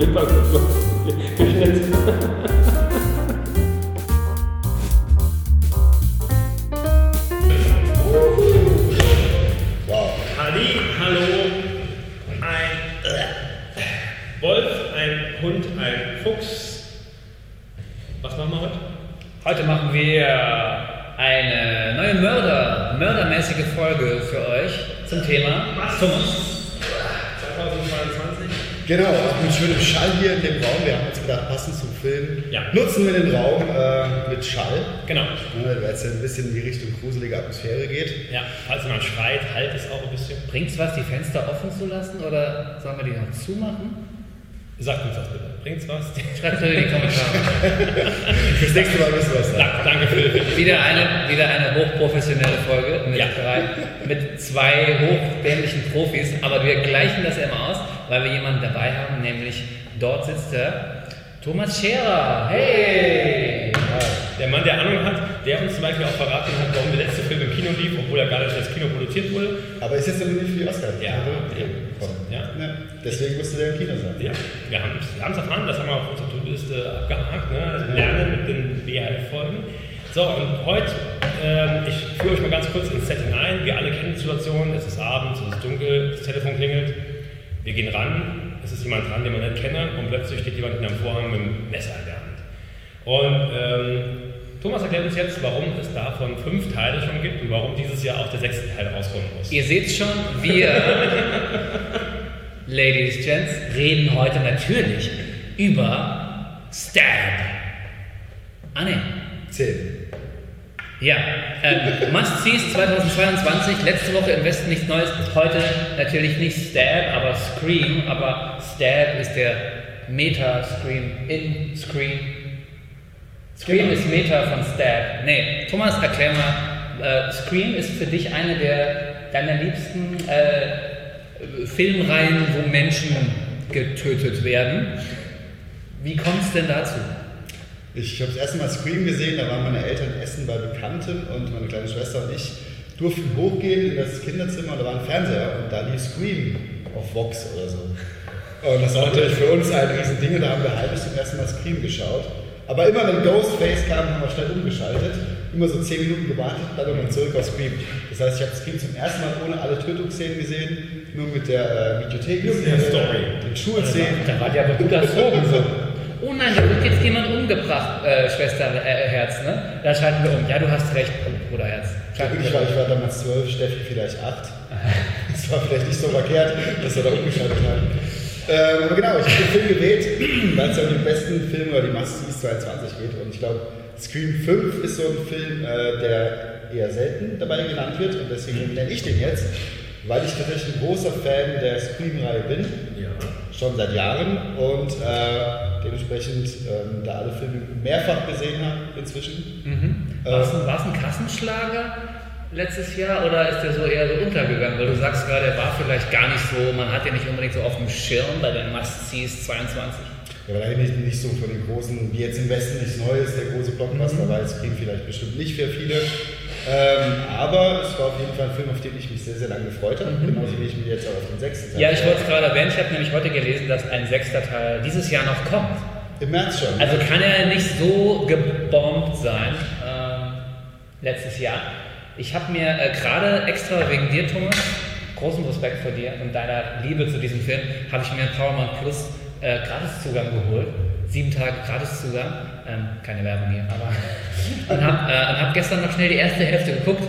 immer so geschnitzt. Wow. Halli, hallo, ein äh, Wolf, ein Hund, ein Fuchs. Was machen wir heute? Heute machen wir eine neue Mörder, mördermäßige Folge für euch zum Thema Was? Thomas. 2022? Genau, auch mit schönem Schall hier in dem Raum. Wir haben uns gedacht, passend zum Film Ja. nutzen wir den Raum äh, mit Schall, Genau. weil es ja ein bisschen in die Richtung gruselige Atmosphäre geht. Ja, falls jemand schreit, halt es auch ein bisschen. Bringt's was, die Fenster offen zu lassen oder sollen wir die noch zumachen? Sagt uns das bitte. Bringt's was? Schreibt es in die Kommentare. Fürs nächste Mal müssen wir was sagen. Da, danke für Wieder eine, wieder eine hochprofessionelle Folge mit, Ja. drei, mit zwei hochdämlichen Profis, aber wir gleichen das ja immer aus, weil wir jemanden dabei haben, nämlich dort sitzt der Thomas Scherer. Hey! Der Mann, der Ahnung hat, der uns zum Beispiel auch verraten hat, warum der letzte Film im Kino lief, obwohl er gar nicht als Kino produziert wurde. Aber ist jetzt noch nicht für die Oscars. Ja. Ja. Ja, deswegen musste der im Kino sein. Ja, wir haben es erfahren, das haben wir auf unserer To-Do-Liste abgehakt. Ne? Also Lernen mit den BHF-Folgen. So, und heute, ähm, ich führe euch mal ganz kurz ins Setting ein. Wir alle kennen die Situation, es ist abends, es ist dunkel, das Telefon klingelt. Wir gehen ran, es ist jemand dran, den wir nicht kennen, und plötzlich steht jemand hinterm Vorhang mit einem Messer in der Hand. Und ähm, Thomas erklärt uns jetzt, warum es davon fünf Teile schon gibt und warum dieses Jahr auch der sechste Teil rauskommen muss. Ihr seht schon, wir, Ladies, Gents, reden heute natürlich über Stab. Ah ne, Zehn. ja. Ähm, Must-Sees 2022, letzte Woche im Westen nichts Neues, heute natürlich nicht Stab, aber Scream, aber Stab ist der Meta-Scream in Scream. Scream Genau. ist Meta von Stab. Nee, Thomas, erklär mal, äh, Scream ist für dich eine der deiner liebsten äh, Filmreihen, wo Menschen getötet werden. Wie kommt es denn dazu? Ich habe das erste Mal Scream gesehen, da waren meine Eltern essen bei Bekannten und meine kleine Schwester und ich durften hochgehen in das Kinderzimmer und da war ein Fernseher und da lief Scream auf Vox oder so. Und das war natürlich für uns ein Riesending und da haben wir halbes zum ersten Mal Scream geschaut. Aber immer wenn Ghostface kam, haben wir schnell umgeschaltet, immer so 10 Minuten gewartet, dann nochmal zurück auf Scream. Das heißt, ich habe Scream zum ersten Mal ohne alle Tötungsszenen gesehen, nur mit der äh, Videothek, der Story. den Schulszenen. Da war der aber überzogen so. Oh nein, da wird jetzt jemand umgebracht, äh, Schwester äh, Herz, ne? Da schalten wir um. Ja, du hast recht, Bruder Herz. Schalten Ich wir war, um. ich war damals zwölf, Steffi vielleicht acht. Das war vielleicht nicht so verkehrt, dass wir da umgeschaltet haben. Ähm, aber genau, ich habe den Film gewählt, weil es ja um den besten Film oder die Must-Sees 22 geht. Und ich glaube, Scream 5 ist so ein Film, äh, der eher selten dabei genannt wird. Und deswegen nenne ich den jetzt, weil ich tatsächlich ein großer Fan der Scream-Reihe bin. Ja. Schon seit Jahren. Und äh, dementsprechend ähm, da alle Filme mehrfach gesehen habe inzwischen. War es ein, ein Kassenschlager letztes Jahr oder ist der so eher so untergegangen? Weil du sagst gerade, er war vielleicht gar nicht so, man hat ja nicht unbedingt so auf dem Schirm bei den Must-Sees 22. Ja, aber da nicht, nicht so von den großen, wie jetzt im Westen nichts Neues, der große Blockbuster war, jetzt kriegen vielleicht bestimmt nicht für viele. Ähm, aber es war auf jeden Fall ein Film, auf den ich mich sehr, sehr lange gefreut habe, genauso wie ich mich jetzt auch auf den sechsten Teil Ja, ich wollte es gerade erwähnen, ich habe nämlich heute gelesen, dass ein sechster Teil dieses Jahr noch kommt. Im März schon. Also kann er nicht so gebombt sein, ähm, letztes Jahr. Ich habe mir äh, gerade extra wegen dir, Thomas, großen Respekt vor dir und deiner Liebe zu diesem Film, habe ich mir einen Paramount Plus äh, Gratiszugang geholt. Sieben Tage Gratiszugang. Ähm, keine Werbung hier, aber. und habe äh, und hab gestern noch schnell die erste Hälfte geguckt.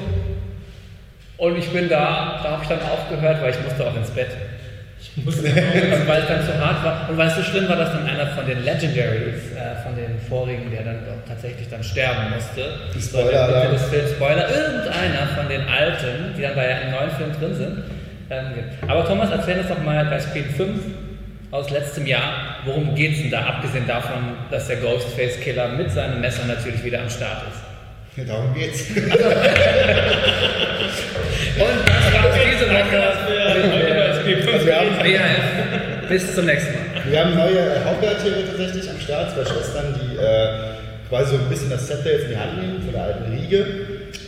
Und ich bin da, da habe ich dann aufgehört, weil ich musste auch ins Bett. Ich musste und weil es dann zu hart war. Und weil es so schlimm war, dass dann einer von den Legendaries, äh, von den vorigen, der dann tatsächlich dann sterben musste. So der Spoiler-Alarm. Mitte des Films, Spoiler, irgendeiner von den Alten, die dann bei einem neuen Film drin sind. Ähm. Aber Thomas, erzähl uns doch mal bei Scream 5 aus letztem Jahr, worum geht es denn da, abgesehen davon, dass der Ghostface-Killer mit seinem Messer natürlich wieder am Start ist. Ja, darum geht's. Und das war's diese Woche. Also wir haben. Bis zum nächsten Mal. wir haben neue äh, Hauptcharaktere tatsächlich am Start, zwei Schwestern, die äh, quasi so ein bisschen das Zepter jetzt in die Hand nehmen von der alten Riege.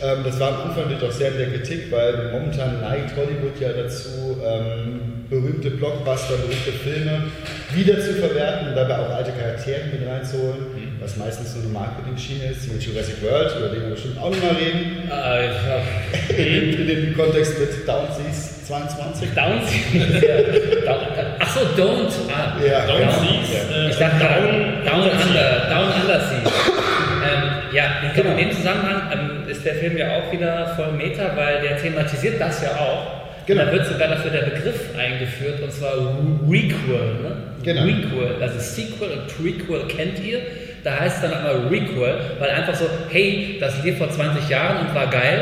Ähm, das war am Anfang natürlich auch sehr in der Kritik, weil momentan neigt Hollywood ja dazu, ähm, berühmte Blockbuster, berühmte Filme wieder zu verwerten und dabei auch alte Charaktere mit reinzuholen, mhm. was meistens so eine Marketing-Schiene ist, wie Jurassic World, über den wir bestimmt auch nochmal reden. Äh, ja. in, in, dem Kontext mit Downseas 22. Downseas? Achso, Don't. Ah, ja. Downseas. Ja. Ich dachte Down, down Under. Down Under Seas. ähm, ja, genau. in dem Zusammenhang ähm, ist der Film ja auch wieder voll Meta, weil der thematisiert das ja auch. Genau. Da wird sogar dafür der Begriff eingeführt und zwar Requel. Ne? Genau. Requel, also Sequel und Prequel kennt ihr. Da heißt es dann immer Requel, weil einfach so, hey, das lief vor 20 Jahren und war geil.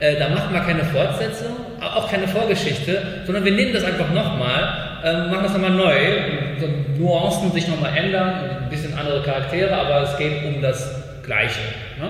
Äh, da macht man keine Fortsetzung, auch keine Vorgeschichte, sondern wir nehmen das einfach nochmal, äh, machen das nochmal neu, so Nuancen sich nochmal ändern, ein bisschen andere Charaktere, aber es geht um das Gleiche. Ne?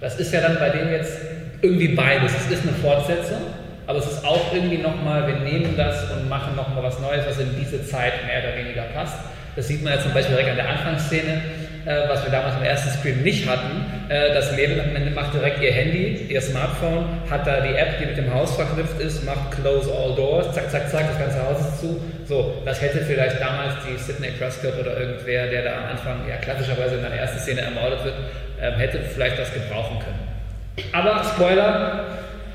Das ist ja dann bei dem jetzt irgendwie beides. Es ist eine Fortsetzung, aber es ist auch irgendwie nochmal, wir nehmen das und machen nochmal was Neues, was in diese Zeit mehr oder weniger passt. Das sieht man ja zum Beispiel direkt an der Anfangsszene, äh, was wir damals im ersten Screen nicht hatten. Äh, das Mädel macht direkt ihr Handy, ihr Smartphone, hat da die App, die mit dem Haus verknüpft ist, macht Close All Doors, zack, zack, zack, das ganze Haus ist zu. So, das hätte vielleicht damals die Sidney Prescott oder irgendwer, der da am Anfang ja klassischerweise in der ersten Szene ermordet wird, äh, hätte vielleicht das gebrauchen können. Aber Spoiler,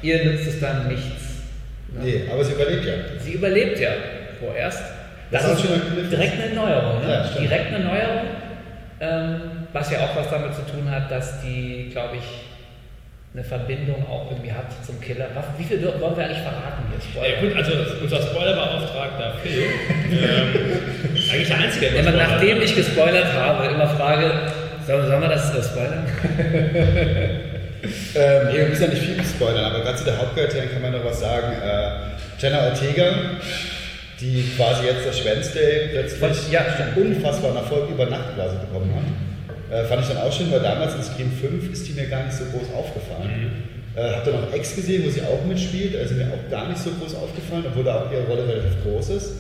ihr nützt es dann nichts. Ne? Nee, aber sie überlebt ja. Sie überlebt ja vorerst. Das, das ist schon direkt eine Neuerung. Ne? Ja, direkt eine Neuerung, ähm, was ja auch was damit zu tun hat, dass die, glaube ich, eine Verbindung auch irgendwie hat zum Killer. Wie viel wollen wir eigentlich verraten hier? Spoiler? Ja, gut, also unser Spoilerbeauftragter Phil, ähm, eigentlich der Einzige, der Immer nachdem ich gespoilert habe, immer frage, sollen, sollen wir das spoilern? ähm, nee, wir müssen ja nicht viel spoilern, aber gerade zu der Hauptcharakterin kann man noch was sagen. Äh, Jenna Ortega, die quasi jetzt das Wednesday plötzlich ja, unfassbaren Erfolg über Nacht quasi bekommen hat. Äh, fand ich dann auch schön, weil damals in Scream 5 ist die mir gar nicht so groß aufgefallen. Mhm. Äh, hab dann auch Ex gesehen, wo sie auch mitspielt, also mir auch gar nicht so groß aufgefallen, obwohl da auch ihre Rolle relativ groß ist.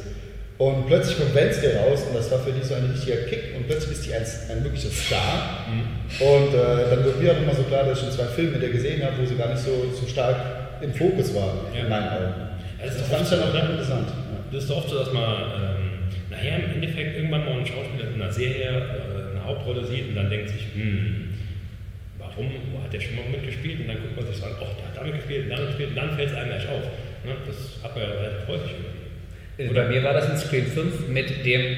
Und plötzlich kommt Wednesday raus und das war für die so ein richtiger Kick und plötzlich ist die ein, ein wirklicher Star. Mhm. Und äh, dann wird mir auch nochmal so klar, dass ich schon zwei Filme mit der gesehen habe, wo sie gar nicht so, so stark im Fokus war, ja. in meinen Augen. Also das fand ich dann auch ganz interessant. Das ist doch oft so, dass man ähm, nachher im Endeffekt irgendwann mal einen Schauspieler in einer Serie äh, eine Hauptrolle sieht und dann denkt sich, hm, warum, wo hat der schon mal mitgespielt? Und dann guckt man sich an, ach, der hat damit gespielt, damit gespielt, und dann fällt es einem erst auf. Ne? Das hat man ja relativ häufig irgendwie. Äh, bei mir war das in Screen 5 mit dem.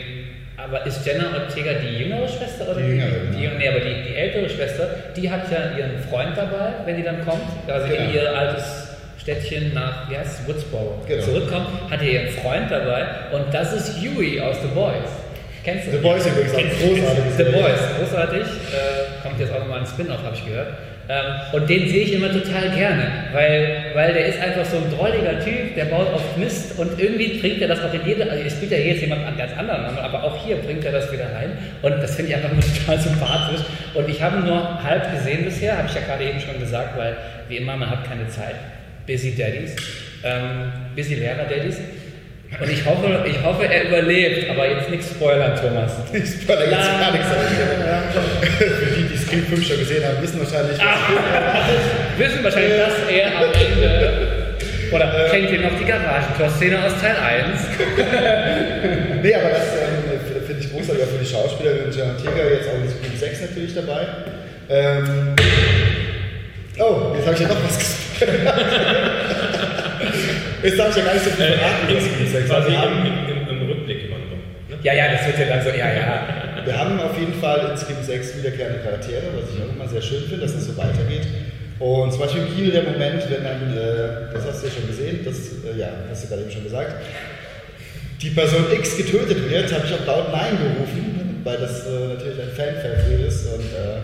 Aber ist Jenna Ortega die jüngere Schwester oder die, jüngere? Die, nee, aber die, die, ältere Schwester, die hat ja ihren Freund dabei, wenn die dann kommt, also genau. in ihr altes Städtchen nach, wie heißt es, Woodsboro genau. zurückkommt, hat ihr ihren Freund dabei und das ist Huey aus The Boys. Kennst du? The Boys übrigens auch großartig. The Boys, großartig. Äh, kommt jetzt auch nochmal ein Spin-off, habe ich gehört. Ähm, und den sehe ich immer total gerne, weil, weil der ist einfach so ein drolliger Typ, der baut auf Mist und irgendwie bringt er das auch in jede, also es spielt ja jetzt jemand an ganz anderen aber auch hier bringt er das wieder rein und das finde ich einfach nur total sympathisch. Und ich habe nur halb gesehen bisher, habe ich ja gerade eben schon gesagt, weil wie immer, man hat keine Zeit. Busy Daddies, ähm, Busy Lehrer Daddies. Und ich hoffe, ich hoffe, er überlebt, aber jetzt nichts spoilern, Thomas. Ich spoilere jetzt gar nichts. Für die, die Scream 5 schon gesehen haben, wissen wahrscheinlich, wissen wahrscheinlich, dass er am Ende. Oder kennt ihr noch die Garagentor-Szene aus Teil 1? nee, aber das ähm, finde ich großartig auch für die Schauspielerin Jenna Teger, jetzt auch in Scream 6 natürlich dabei. Ähm, oh, jetzt habe ich ja noch was gespoilert. Jetzt darf ich ja gar nicht so viel verraten. Äh, quasi im, im, im, Rückblick immer noch. Ne? Ja, ja, das wird ja dann so, ja, ja. Wir haben auf jeden Fall in Scream 6 wiederkehrende Charaktere, was ich auch immer sehr schön finde, dass es das so weitergeht. Und zum Beispiel im Kino der Moment, wenn dann, äh, das hast du ja schon gesehen, das, äh, ja, hast du gerade eben schon gesagt, die Person X getötet wird, habe ich auch laut Nein gerufen, weil das äh, natürlich ein Fan-Favorite ist und äh,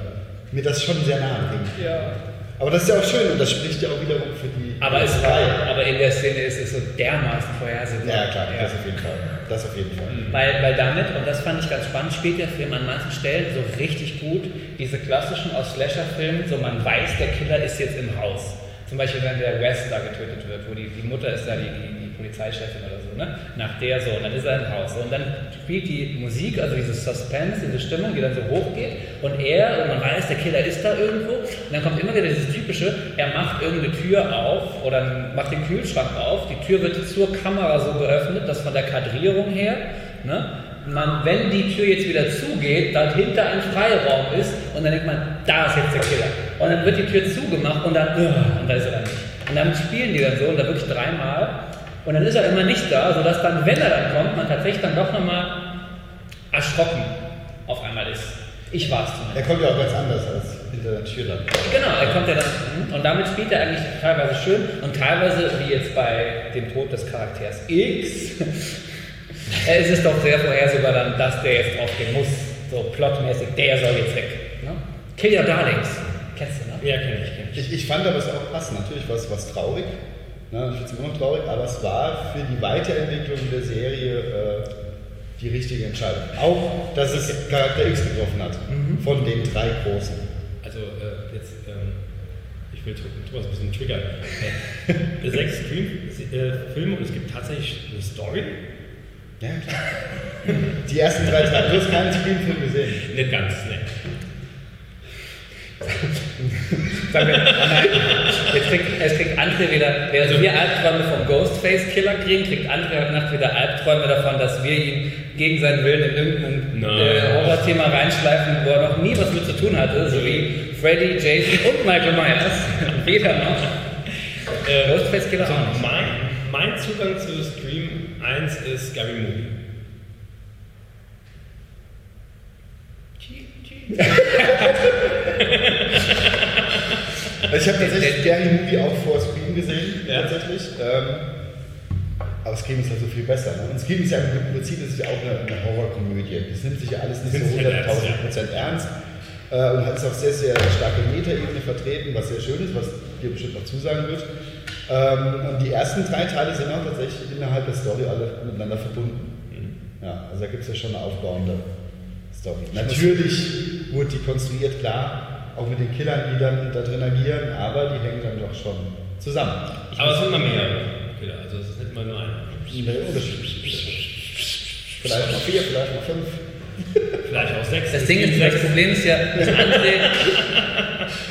mir das schon sehr nahe ging. Ja. Aber das ist ja auch schön und das spricht ja auch wiederum für die. Aber, es war, aber in der Szene ist es so dermaßen vorhersehbar. Ja, klar, ja. das auf jeden Fall. Das auf jeden Fall. Mhm. Weil, weil damit, und das fand ich ganz spannend, spielt der Film an manchen Stellen so richtig gut, diese klassischen aus Slasher-Filmen, so man weiß, der Killer ist jetzt im Haus. Zum Beispiel, wenn der West da getötet wird, wo die, die Mutter ist da die, die, die Polizeichefin oder so. Ne? nach der so, und dann ist er im Haus. Und dann spielt die Musik, also dieses Suspense, diese Stimmung, die dann so hochgeht, und er, und man weiß, der Killer ist da irgendwo, und dann kommt immer wieder dieses typische, er macht irgendeine Tür auf oder macht den Kühlschrank auf, die Tür wird zur Kamera so geöffnet, dass von der Kadrierung her, ne? man, wenn die Tür jetzt wieder zugeht, dahinter ein Freiraum ist und dann denkt man, da ist jetzt der Killer. Und dann wird die Tür zugemacht und dann, und da ist er dann nicht. Und dann spielen die dann so und da wirklich dreimal und dann ist er immer nicht da, sodass dann, wenn er dann kommt, man tatsächlich dann doch nochmal erschrocken auf einmal ist. Ich war es zumindest. Er kommt ja auch ganz anders als hinter der Tür dann. Genau, er kommt ja dann. Und damit spielt er eigentlich teilweise schön und teilweise, wie jetzt bei dem Tod des Charakters X, ist es doch sehr vorhersehbar dann, dass der jetzt draufgehen muss. So plotmäßig, der soll jetzt weg. Ne? Kill Your Darlings. Kennst du, ne? Ja, kenne ich, kenn ich. Ich, ich fand aber es auch passend. Natürlich war es was traurig. Ne? Finde es immer noch traurig, aber es war für die Weiterentwicklung der Serie äh, die richtige Entscheidung. Auch, dass es Charakter X getroffen hat. Von den drei Großen. Also äh, jetzt, ähm, ich will Thomas ein bisschen triggern. Äh, sechs Scream-Filme und es gibt tatsächlich eine Story. Ja, klar. Die ersten drei Teile. Du hast keinen Screenfilm gesehen. Nicht ganz, ne. Oh nein, jetzt kriegt, es kriegt André wieder, während wir Albträume vom Ghostface-Killer kriegen, kriegt André heute Nacht wieder Albträume davon, dass wir ihn gegen seinen Willen in irgendein äh, Horrorthema reinschleifen, wo er noch nie was mit zu tun hatte, so wie Freddy, Jason und Michael Myers. Weder noch. Äh, Ghostface-Killer also auch nicht. mein, mein Zugang zu Scream 1 ist Scary Movie. Also ich habe tatsächlich Scary Movie auch vor Scream gesehen, Ja. tatsächlich. Ähm, aber Scream ist halt so viel besser. Ne? Und Scream ist ja im Prinzip ist es ja auch eine, eine Horrorkomödie. Das nimmt sich ja alles nicht so sich halt ernst, 100.000 Prozent ernst. Äh, und hat ist auch sehr, sehr starke Metaebene vertreten, was sehr schön ist, was dir bestimmt noch zusagen wird. Ähm, und die ersten drei Teile sind auch tatsächlich innerhalb der Story alle miteinander verbunden. Mhm. Ja, also da gibt es ja schon eine aufbauende Story. Natürlich wurde die konstruiert, klar, auch mit den Killern, die dann da drin agieren, aber die hängen dann doch schon zusammen. Aber es sind immer mehr Killer, also es ist nicht mal nur einer. Vielleicht mal vier, vielleicht mal fünf. Vielleicht auch sechs. Das Ding ist, das Problem ist ja, dass André,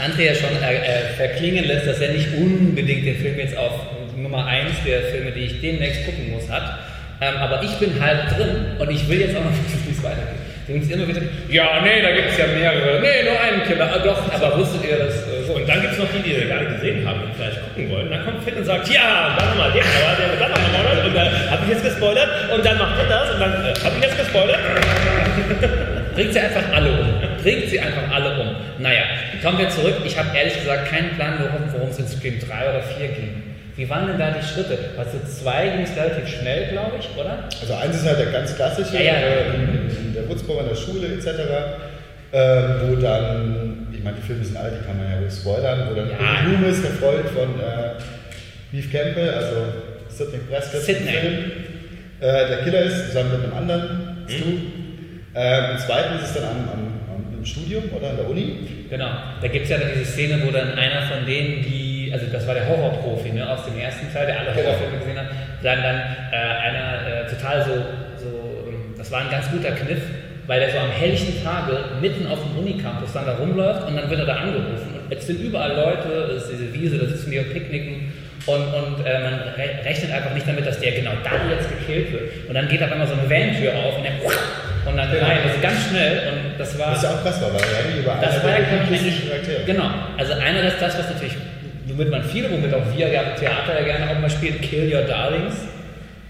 André ja schon äh, äh, verklingen lässt, dass er nicht unbedingt den Film jetzt auf Nummer 1 der Filme, die ich demnächst gucken muss, hat. Ähm, aber ich bin halb drin und ich will jetzt auch noch wissen, wie es weitergeht. Die uns immer wieder, ja, nee, da gibt es ja mehrere. Nee, nur einen Killer. Ah, doch, aber wusstet ihr das? Äh, so. Und dann gibt es noch die, die wir nicht gesehen haben und vielleicht gucken wollen. Dann kommt Finn und sagt, ja, dann nochmal, der, aber der dann noch gemordert und dann habe ich jetzt gespoilert und dann macht er das und dann äh, habe ich jetzt gespoilert. Bringt sie einfach alle um. Bringt sie einfach alle um. Naja, kommen wir zurück. Ich habe ehrlich gesagt keinen Plan, worum es in Scream 3 oder 4 ging. Wie waren denn da die Schritte? Also 2 ging es relativ schnell, glaube ich, oder? Also eins ist halt der ganz klassische, Ja, ja. äh, in, der Wurzburg an der Schule etc., äh, wo dann, ich meine, die Filme sind alt, die kann man ja wohl spoilern, wo dann Ja. Loomis, der Freund von äh, Beef Campbell, also Sidney Prescott, Sidney. im Film, äh, der Killer ist, zusammen mit einem anderen Stu. Äh, Im zweiten ist es dann am, am, am, im Studium oder an der Uni. Genau. Da gibt es ja dann diese Szene, wo dann einer von denen, die, also das war der Horrorprofi ne, aus dem ersten Teil, der alle Genau. Horrorfilme gesehen hat, dann, dann äh, einer äh, total so, so, ähm, das war ein ganz guter Kniff, weil der so am helllichen Tage mitten auf dem Unicampus dann da rumläuft und dann wird er da angerufen. Und jetzt sind überall Leute, das ist diese Wiese, da sitzen die und picknicken und, und äh, man re rechnet einfach nicht damit, dass der genau dann jetzt gekillt wird. Und dann geht auf einmal so eine Van-Tür auf und der und dann rein, also ganz schnell und das war... Was ja auch krass war, weil er eigentlich über Das war ja Charaktere. genau. Also einer ist das, was natürlich, womit man viele, womit auch wir ja Theater ja gerne auch mal spielen, Kill Your Darlings.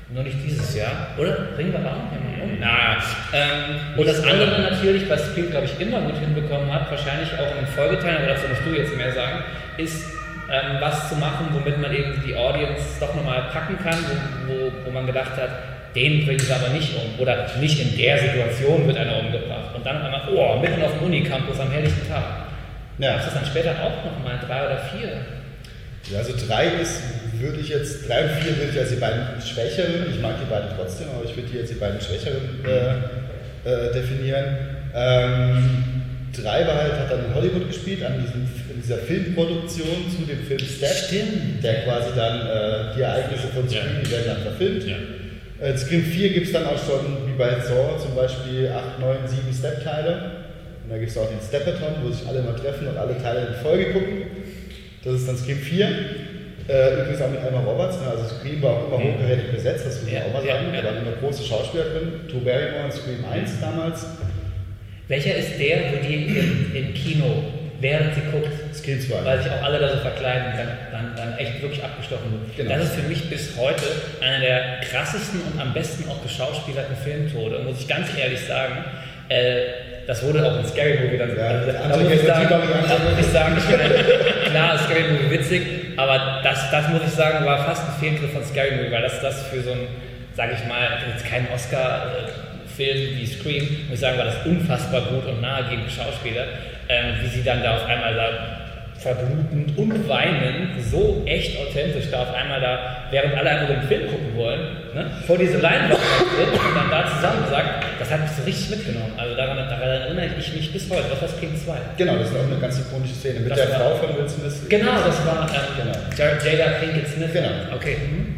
Nur nicht dieses Jahr, oder? Bringen wir da auch mal um? Na, ähm, und das andere natürlich, was Spiel, glaube ich, immer gut hinbekommen hat, wahrscheinlich auch in den Folgeteilen, aber dazu musst du jetzt mehr sagen, ist ähm, was zu machen, womit man eben die Audience doch nochmal packen kann, wo, wo, wo man gedacht hat, den bringen sie aber nicht um. Oder nicht in der Situation wird einer umgebracht. Und dann einmal, oh, mitten auf dem Unicampus am helllichten Tag. Ja. Gab es dann später auch nochmal, drei oder vier? Ja, also drei ist, würde ich jetzt, drei und vier würde ich als die beiden schwächeren, ich mag die beiden trotzdem, aber ich würde die jetzt die beiden schwächeren äh, äh, definieren. Ähm, drei war halt, hat dann in Hollywood gespielt, an diesem, in dieser Filmproduktion zu dem Film Step, Stimmt. der quasi dann äh, die Ereignisse von Scream, Ja. die werden dann verfilmt. Ja. Äh, Scream 4 gibt es dann auch schon, wie bei Saw zum Beispiel, 8, 9, 7 Step-Teile. Und da gibt es auch den Stepathon, wo sich alle mal treffen und alle Teile in Folge gucken. Das ist dann Scream 4. Äh, übrigens auch mit Emma Roberts, ne? also Scream war auch immer Mhm. hochkarätig besetzt, das muss man Ja, auch mal sagen. ja. Da waren immer große Schauspieler drin. Drew Barrymore in Scream 1 damals. Welcher ist der, wo die im, im Kino, während sie guckt, Scream 2. weil sich auch alle da so verkleiden, dann, dann, dann echt wirklich abgestochen wird. Genau. Das ist für mich bis heute einer der krassesten und am besten auch geschauspielerten Filmtode, muss ich ganz ehrlich sagen. Äh, das wurde auch in Scary Movie dann Ja, also, da, muss ich sagen, da muss ich sagen, ich bin, klar, Scary Movie witzig, aber das, das muss ich sagen, war fast ein Fehlgriff von Scary Movie, weil das, das für so ein, sage ich mal, jetzt kein Oscar-Film wie Scream, muss ich sagen, war das unfassbar gut und nahegehend Schauspieler, ähm, wie sie dann da auf einmal da verblutend und weinend, so echt authentisch da auf einmal da, während alle einfach den Film gucken wollen, ne, vor diese Leinwand tritt und dann da zusammen sagt, das hat mich so richtig mitgenommen. Also daran, daran erinnere ich mich bis heute. Was war Scream 2? Genau, das ist auch eine ganz ikonische Szene mit Das der war- Frau von Will Smith. Genau, das war ähm, Genau. Jada Pinkett Smith. Genau. Okay. Mhm.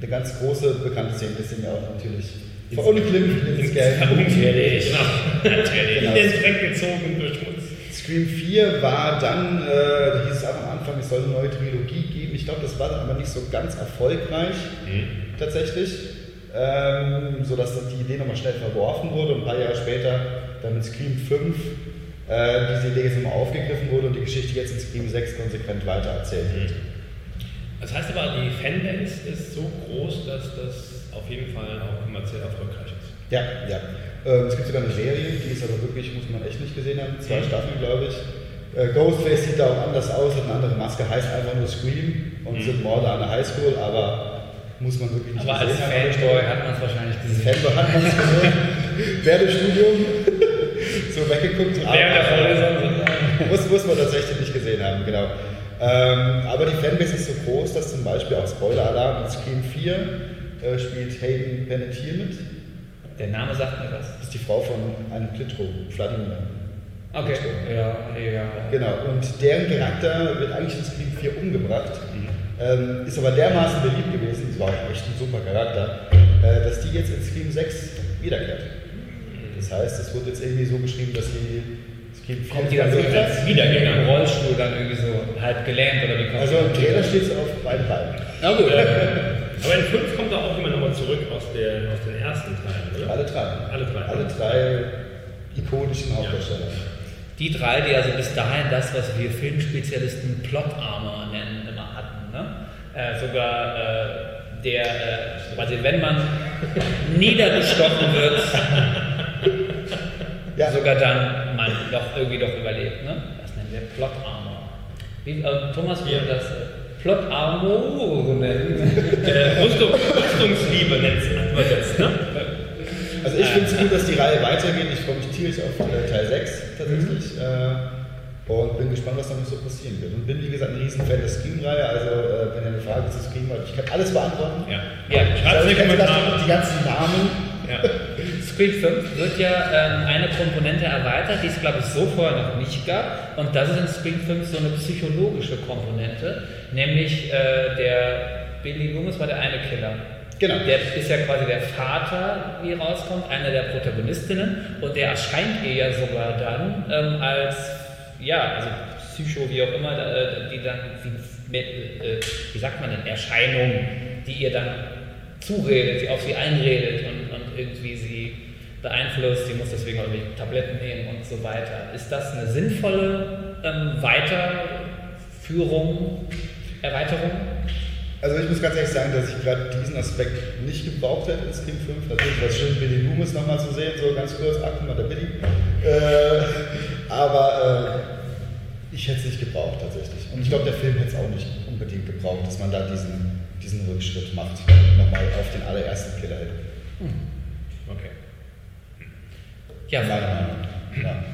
Eine ganz große, bekannte Szene, deswegen auch natürlich verunglimpft ins Geld. Natürlich. Genau. Natürlich. Genau. In den Dreck gezogen durch Schmutz. Scream 4 war dann, äh, da hieß es auch am Anfang, es soll eine neue Trilogie geben. Ich glaube, das war dann aber nicht so ganz erfolgreich tatsächlich, ähm, sodass dann die Idee nochmal schnell verworfen wurde und ein paar Jahre später dann mit Scream 5 äh, diese Idee jetzt nochmal aufgegriffen wurde und die Geschichte jetzt in Scream 6 konsequent weitererzählt wird. Das heißt aber, die Fanbase ist so groß, dass das auf jeden Fall auch kommerziell erfolgreich ist. Ja, ja. Ähm, es gibt sogar eine Serie, die ist aber wirklich, muss man echt nicht gesehen haben, zwei. Staffeln, glaube ich. Äh, Ghostface sieht da auch anders aus, hat eine andere Maske, heißt einfach nur Scream und Mhm. sind Morde an der Highschool, aber muss man wirklich nicht Aber als gesehen haben. Fanboy hat man es wahrscheinlich gesehen. Fanboy hat man es gesehen. Während dem Studium so weggeguckt. Während der Vorlesung. muss, muss man tatsächlich nicht gesehen haben, genau. Ähm, aber die Fanbase ist so groß, dass zum Beispiel auch Spoiler-Alarm in Scream 4 äh, spielt Hayden Panettiere mit. Der Name sagt mir was. Das ist die Frau von einem Klitro, Vladimir. Okay. Ja, ja. Genau, und deren Charakter wird eigentlich in Scream 4 umgebracht, ähm, ist aber dermaßen beliebt gewesen, das war auch echt ein super Charakter, äh, dass die jetzt in Scream 6 wiederkehrt. Das heißt, es wird jetzt irgendwie so geschrieben, dass sie Scream 4 Kommt die dann so als Wiedergänger im Rollstuhl dann irgendwie so halb gelähmt oder wie kommt Also im Trailer steht es auf beiden Beinen. Na gut. Aber in 5 kommt da auch jemand nochmal zurück aus, der, aus den ersten Teilen? Alle drei. Alle drei. Alle drei ikonischen Hauptdarsteller. Die drei, die also bis dahin das, was wir Filmspezialisten Plot Armor nennen, immer hatten. Ne? Äh, sogar äh, der, äh, quasi wenn man niedergestochen wird, Ja, sogar dann man doch irgendwie doch überlebt. Ne? Das nennen wir Plot Armor. Wie, äh, Thomas würde Ja. das äh, Plot Armor nennen. Äh, Rüstung, Rüstungsliebe nennt man das, ne? Also ich finde es gut, dass die Reihe weitergeht. Ich freue mich tierisch auf äh, Teil 6 tatsächlich. Äh, und bin gespannt, was damit so passieren wird. Und bin, wie gesagt, ein Riesenfan der Scream-Reihe. Also, äh, wenn ihr eine Frage zu Scream habt, ich kann alles beantworten. Ja. Ja, Schreibt Also, ich in die ganzen Namen. Ja. Screen 5 wird ja ähm, eine Komponente erweitert, die es glaube ich so vorher noch nicht gab. Und das ist in Screen 5 so eine psychologische Komponente, nämlich äh, der Billy Loomis war der eine Killer. Genau. Der ist ja quasi der Vater, wie rauskommt, einer der Protagonistinnen und der erscheint ihr ja sogar dann ähm, als, ja, also Psycho, wie auch immer, äh, die dann, wie, äh, wie sagt man denn, Erscheinung, die ihr dann zuredet, die auf sie einredet und, und irgendwie sie beeinflusst, sie muss deswegen irgendwie Tabletten nehmen und so weiter. Ist das eine sinnvolle ähm, Weiterführung, Erweiterung? Also ich muss ganz ehrlich sagen, dass ich gerade diesen Aspekt nicht gebraucht hätte in Scream 5. Natürlich war es schön, Billy Loomis nochmal zu sehen, so ganz kurz, ach guck mal, der Billy. Äh, aber äh, ich hätte es nicht gebraucht tatsächlich. Und ich glaube, der Film hätte es auch nicht unbedingt gebraucht, dass man da diesen, diesen Rückschritt macht, nochmal auf den allerersten Killer hin. Okay. Ja, Meiner Meinung. Ja.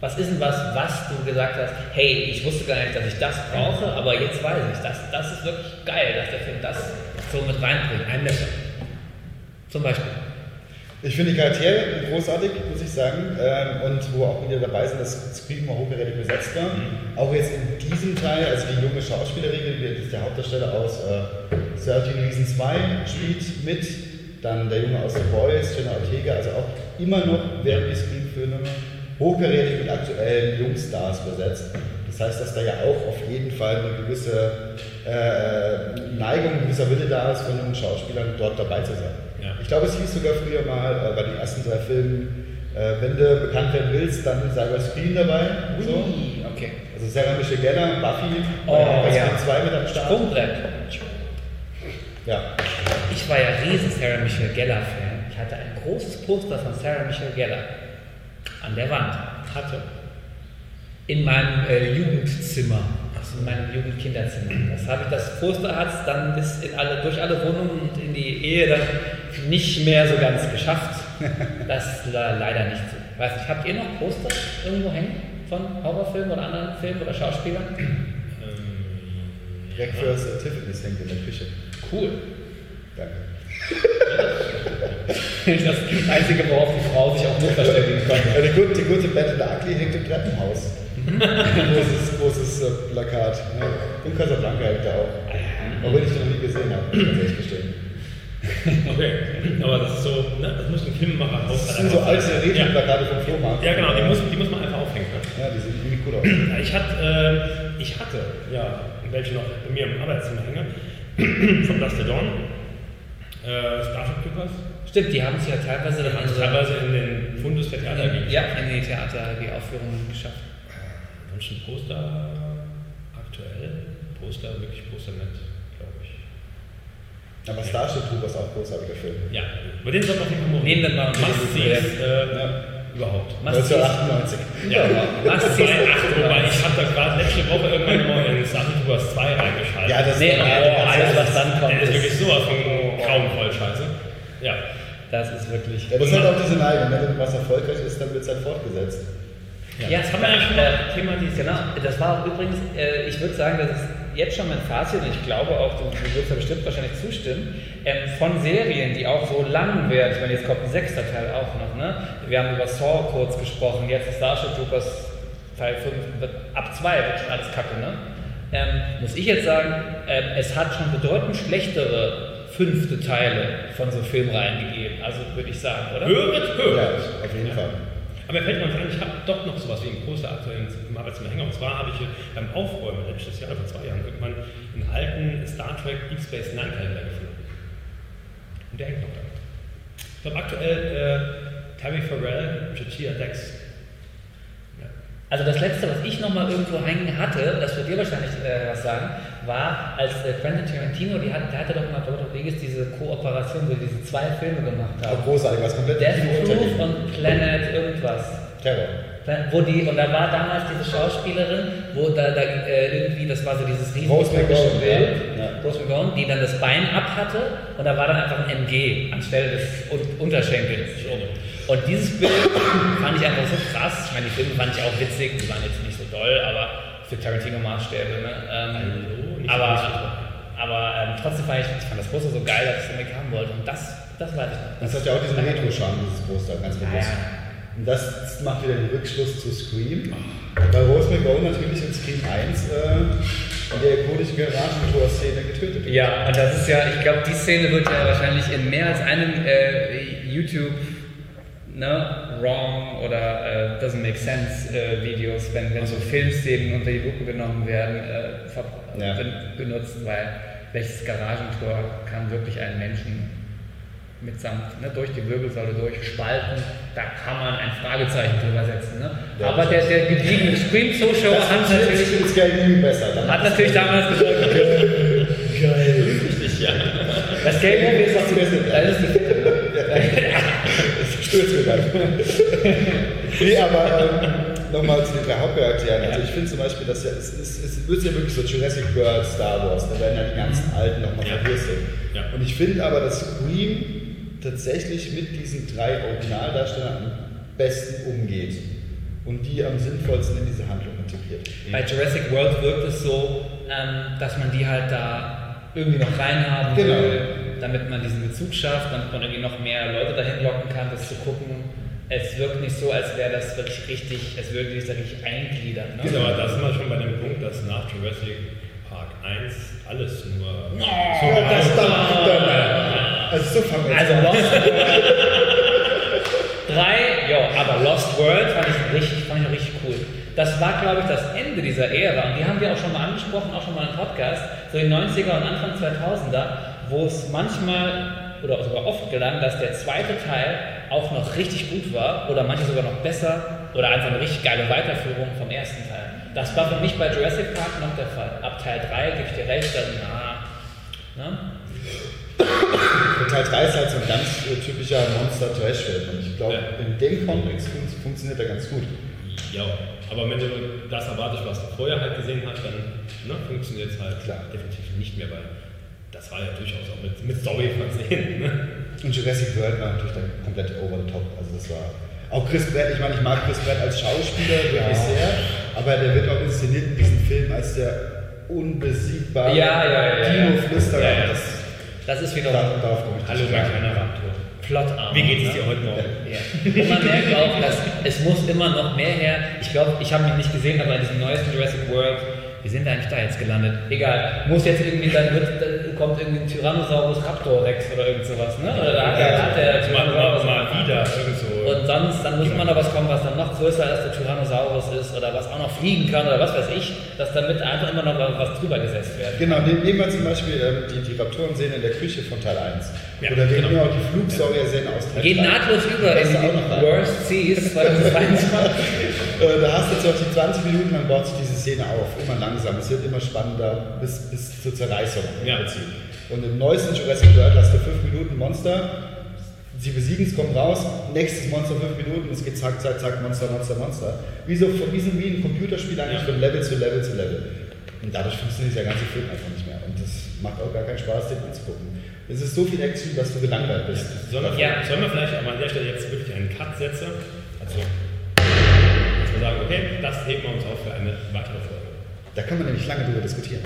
Was ist denn was, was du gesagt hast, hey, ich wusste gar nicht, dass ich das brauche, aber jetzt weiß ich, das, das ist wirklich geil, dass der Film das so mit reinbringt. Ein Messer. Zum Beispiel. Ich finde die Charaktere großartig, muss ich sagen. Ähm, und wo auch wieder dabei sind, dass Scream mal hochwertig besetzt war. Auch jetzt in diesem Teil, also die junge Schauspielerin, die ist der Hauptdarsteller aus äh, 13 Reasons Why, spielt mit. dann der Junge aus The Boys, Jenna Ortega, also auch immer noch werden die Scream-Filme hochkarätig mit aktuellen Jungstars besetzt. Das heißt, dass da ja auch auf jeden Fall eine gewisse äh, Neigung, ein gewisser Wille da ist, von jungen Schauspielern dort dabei zu sein. Ja. Ich glaube, es hieß sogar früher mal äh, bei den ersten drei Filmen, äh, wenn du bekannt werden willst, dann sei bei Screen dabei. So. Ui, okay. Also Sarah Michelle Gellar, Buffy, Oh, bei ja. Screen 2 mit am Start. Sprungbrett. Ja. Ich war ja riesen Sarah Michelle Gellar-Fan. Ich hatte ein großes Poster von Sarah Michelle Gellar an der Wand. Hatte. In meinem äh, Jugendzimmer, also in meinem Jugendkinderzimmer. Das habe ich, das Poster hat es dann bis in alle, durch alle Wohnungen und in die Ehe dann nicht mehr so ganz geschafft. Das leider nicht so. Weiß nicht, habt ihr noch Poster irgendwo hängen von Horrorfilmen oder anderen Filmen oder Schauspielern? Breakfast at Tiffany's hängt in der Küche. Cool. Danke. Das Einzige, worauf die Frau sich auch nur verständigen konnte. Ja, die, gute, die gute Bette der Ugly hängt im Treppenhaus. großes großes äh, Plakat. Ja. Und Casablanca hängt da auch. Obwohl ich noch nie gesehen habe, muss ich gestehen. Okay, aber das ist so, ne, das muss ein Filmemacher Das sind so alte ja. Retro-Plakate vom Flohmarkt. ja, genau, die muss, die muss man einfach aufhängen. Ne? Ja, die sehen irgendwie cool aus. Ja, Ich hatte, äh, ich hatte, ja, welche noch bei mir im Arbeitszimmer hängen, von to Dawn, äh, Starship Troopers, Stimmt, die haben es ja teilweise dann unsere- teilweise in den Fundus der Theater gegeben. ja, in die Theater, die Aufführungen geschafft. Ansonsten Poster aktuell, Poster, wirklich Poster mit, glaube ich. Aber Starship Troopers auch großartiger Film. Ja, über den sollten wir auf jeden Fall mal Nehmen wir mal Must sees, äh, Ja. überhaupt. Must see. 1998. Ja, Must see. Wobei ich habe da gerade letzte Woche irgendwann mal in Starship Troopers 2 reingeschaltet. Ja, das Nee, ist oh, alles, was dann kommt, Der ist ist- wirklich sowas von grauenvoll scheiße. Ja. Das ist wirklich. Ja, das ist halt auch diese Neigung, ne? wenn was erfolgreich ist, dann wird es halt fortgesetzt. Ja, das haben wir ja schon mal. thematisiert. Genau, das war auch übrigens, äh, ich würde sagen, das ist jetzt schon mein Fazit und ich glaube auch, du, du wirst da bestimmt wahrscheinlich zustimmen, ähm, von Serien, die auch so lang werden, ich meine, jetzt kommt ein sechster Teil auch noch, ne? Wir haben über Saw kurz gesprochen, jetzt ist Starship Troopers Teil 5, wird, ab 2 wird schon alles kacke, ne? Ähm, muss ich jetzt sagen, ähm, es hat schon bedeutend schlechtere fünfte Teile von so Filmreihen gegeben, also würde ich sagen, oder? Höret, Ja, höret. auf jeden Fall. Aber mir fällt mal ein, ich habe doch noch sowas wie ein Poster aktuell im Arbeitszimmer hängen. Und zwar habe ich beim Aufräumen letztes Jahr, vor zwei Jahren, irgendwann einen alten Star Trek Deep Space Nine Kalender gefunden. Und der hängt noch da. Ich glaube aktuell äh, Terry Farrell, Jachia Dex. Ja. Also das letzte, was ich noch mal irgendwo hängen hatte, das wird dir wahrscheinlich äh, was sagen, war, als äh, Quentin Tarantino, die hat, der hatte doch mal Robert Rodriguez diese Kooperation, wo die diese zwei Filme gemacht haben. großartig, was komplett Death Proof und Planet irgendwas. Terror. Wo die, und da war damals diese Schauspielerin, wo da, da äh, irgendwie, das war so dieses riesige Rose McGowan, Bild, ja. Rose McGowan, die dann das Bein ab hatte und da war dann einfach ein MG anstelle des Un Unterschenkels. Und dieses Bild fand ich einfach so krass. Ich meine, die Filme fand ich auch witzig, die waren jetzt nicht so doll, aber für Tarantino-Maßstäbe. Ne? Ähm, aber aber ähm, trotzdem fand ich, ich fand das Poster so geil, dass ich es unbedingt haben wollte. Und das, das weiß ich noch. Das hat ja auch diesen Retro-Charme, dieses Poster, ganz bewusst. Ja, Und das macht wieder den Rückschluss zu Scream. Weil Rose McGowan natürlich in Scream 1 äh, in der ikonischen Garagentor-Szene getötet wird. Ja, und das ist ja, ich glaube, die Szene wird ja wahrscheinlich in mehr als einem äh, YouTube ne, Wrong oder äh, Doesn't Make Sense äh, Videos, wenn, wenn so Filmszenen unter die Lupe genommen werden, äh, Ja. ben- benutzt, weil welches Garagentor kann wirklich einen Menschen mitsamt ne, durch die Wirbelsäule durchspalten, da kann man ein Fragezeichen drüber setzen. Ne? Ja, Aber der, der gediegene Scream-Zuschauer Das hat natürlich, ist besser. Hat natürlich damals gesagt, geil. Richtig, ja. das Geld ist auch Das ist das ist die Dann. nee, aber ähm, nochmal zu den drei Hauptcharakteren. Also ich finde zum Beispiel, dass ja, es, es, es wird ja wirklich so Jurassic World, Star Wars, da werden ja die ganzen alten nochmal Ja. verwurstet. Ja. Und ich finde aber, dass Scream tatsächlich mit diesen drei Originaldarstellern am besten umgeht. Und die am sinnvollsten in diese Handlung integriert. Bei Jurassic World wirkt es so, ähm, dass man die halt da irgendwie noch reinhaben Genau. will, damit man diesen Bezug schafft, damit man irgendwie noch mehr Leute dahin locken kann, das zu gucken. Es wirkt nicht so, als wäre das wirklich richtig, es würde sich da richtig eingliedern. Ne? Genau, aber da sind wir schon bei dem Punkt, dass nach Jurassic Park 1 alles nur. Ja, das dann, dann, Also so Also. Lost Drei, ja, aber Lost World fand ich richtig, fand ich richtig cool. Das war, glaube ich, das Ende dieser Ära und die haben wir auch schon mal angesprochen, auch schon mal im Podcast, so in den 90er und Anfang 2000er, wo es manchmal oder sogar oft gelang, dass der zweite Teil auch noch richtig gut war oder manche sogar noch besser oder einfach eine richtig geile Weiterführung vom ersten Teil. Das war für mich bei Jurassic Park noch der Fall. Ab Teil 3 gebe ich dir recht, dann, ah, ne? Teil 3 ist halt so ein ganz äh, typischer Monster-Trash-Film. Und ich glaube, Ja. in dem Kontext fun funktioniert er ganz gut. Ja, aber wenn du das erwartest, was du vorher halt gesehen hast, dann ne, funktioniert es halt Klar. definitiv nicht mehr, weil das war ja durchaus auch mit, mit Story versehen. Ne? Und Jurassic World war natürlich dann komplett over the top. Also das war auch Chris Pratt, ich meine, ich mag Chris Pratt als Schauspieler wirklich Ja. sehr, aber der wird auch inszeniert in diesem Film als der unbesiegbare Ja, ja. Dino-Flüsterer. Ja, ja. Das, Das ist da, wiederum darauf komme ich Hallo, mein kleiner Raptor. Plotarm. Wie geht es ne? dir heute Morgen? Ja. Und man merkt auch, dass es muss immer noch mehr her. Ich glaube, ich habe ihn nicht gesehen, aber in diesem neuesten Jurassic World, wie sind wir eigentlich da jetzt gelandet? Egal, muss jetzt irgendwie, dann wird, dann kommt irgendwie ein Tyrannosaurus Raptor Rex oder irgend sowas, ne? Oder da hat der, hat der machen wir Tyrannosaurus mal wieder irgend so. Und sonst, dann muss immer noch was kommen, was dann noch größer als der Tyrannosaurus ist oder was auch noch fliegen kann oder was weiß ich, dass damit einfach immer noch was drüber gesetzt wird. Genau, nehmen nehmen wir zum Beispiel ähm, die, die Raptoren-Szene in der Küche von Teil 1. Ja, Oder wir genau. nehmen auch die Flugsaurier-Szene aus Teil Geht 3. nahtlos über in ist auch noch die. Worst Seas 2022. Äh, da hast du zum Beispiel 20 Minuten, dann baut sich diese Szene auf, immer langsam. Es wird immer spannender bis, bis zur Zerreißung im Ja. Prinzip. Und im neuesten Jurassic World hast du 5 Minuten Monster, sie besiegen es, kommen raus, nächstes Monster 5 Minuten, es geht zack, zack, zack, Monster, Monster, Monster. Wie, so, von diesem, wie ein Computerspiel eigentlich Ja. von Level zu Level zu Level. Und dadurch funktioniert dieser ganze Film einfach nicht mehr. Und das macht auch gar keinen Spaß, den anzugucken. Es ist so viel Action, dass du gelangweilt bist. Sollen wir, Ja. sollen wir vielleicht aber an der Stelle jetzt wirklich einen Cut setzen? Also, dass wir sagen, okay, das heben wir uns auf für eine weitere. Da kann man nämlich lange drüber diskutieren.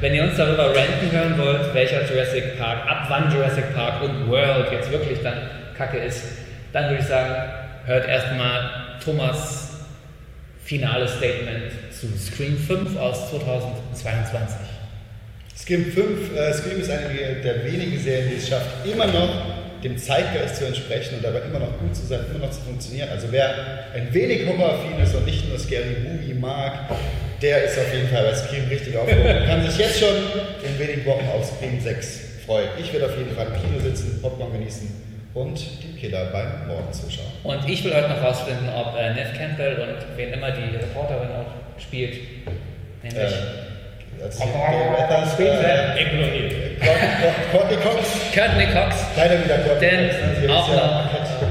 Wenn ihr uns darüber ranten hören wollt, welcher Jurassic Park, ab wann Jurassic Park und World jetzt wirklich dann kacke ist, dann würde ich sagen, hört erstmal Thomas finales Statement zu Scream 5 aus 2022. Scream 5, äh, Scream ist eine der wenigen Serien, die es schafft, immer noch dem Zeitgeist zu entsprechen und dabei immer noch gut zu sein, immer noch zu funktionieren. Also wer ein wenig horroraffin ist und nicht nur Scary Movie mag, der ist auf jeden Fall bei Scream richtig aufgehoben und kann sich jetzt schon in wenigen Wochen auf Scream 6 freuen. Ich werde auf jeden Fall im Kino sitzen, Popcorn genießen und den Killer beim Morgen zuschauen. Und ich will heute noch rausfinden, ob äh, Nev Campbell und wen immer die Reporterin auch spielt, nämlich Äh, als Weathers, Scream April O'Neil. Courtney Cox, Courtney Cox. leider wieder Courtney Denn Cox? Sie auch noch- Marquette.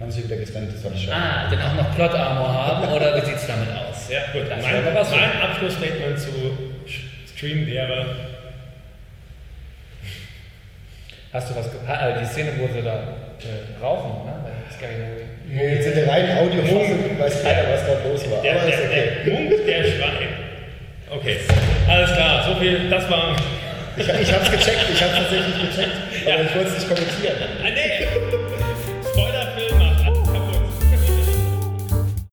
Haben sie wieder getrennt, das war nicht schade. Ah, denn auch noch Plot Armor haben oder wie sieht es damit aus? Ja, gut. Das Mein, wäre was. mein Abschlussstatement zu Stream wäre, Hast du was äh, Die Szene, wo sie da äh, rauchen, ne? Movie. Jetzt in der reinen Audiofassung weiß keiner, was da los war. der, Aber ist der, okay. der Munk, der Schrei. Okay, alles klar, so viel, das war. Ich, ich hab's gecheckt, ich hab's tatsächlich gecheckt, aber Ja. ich wollte es nicht kommentieren. Ah, nee,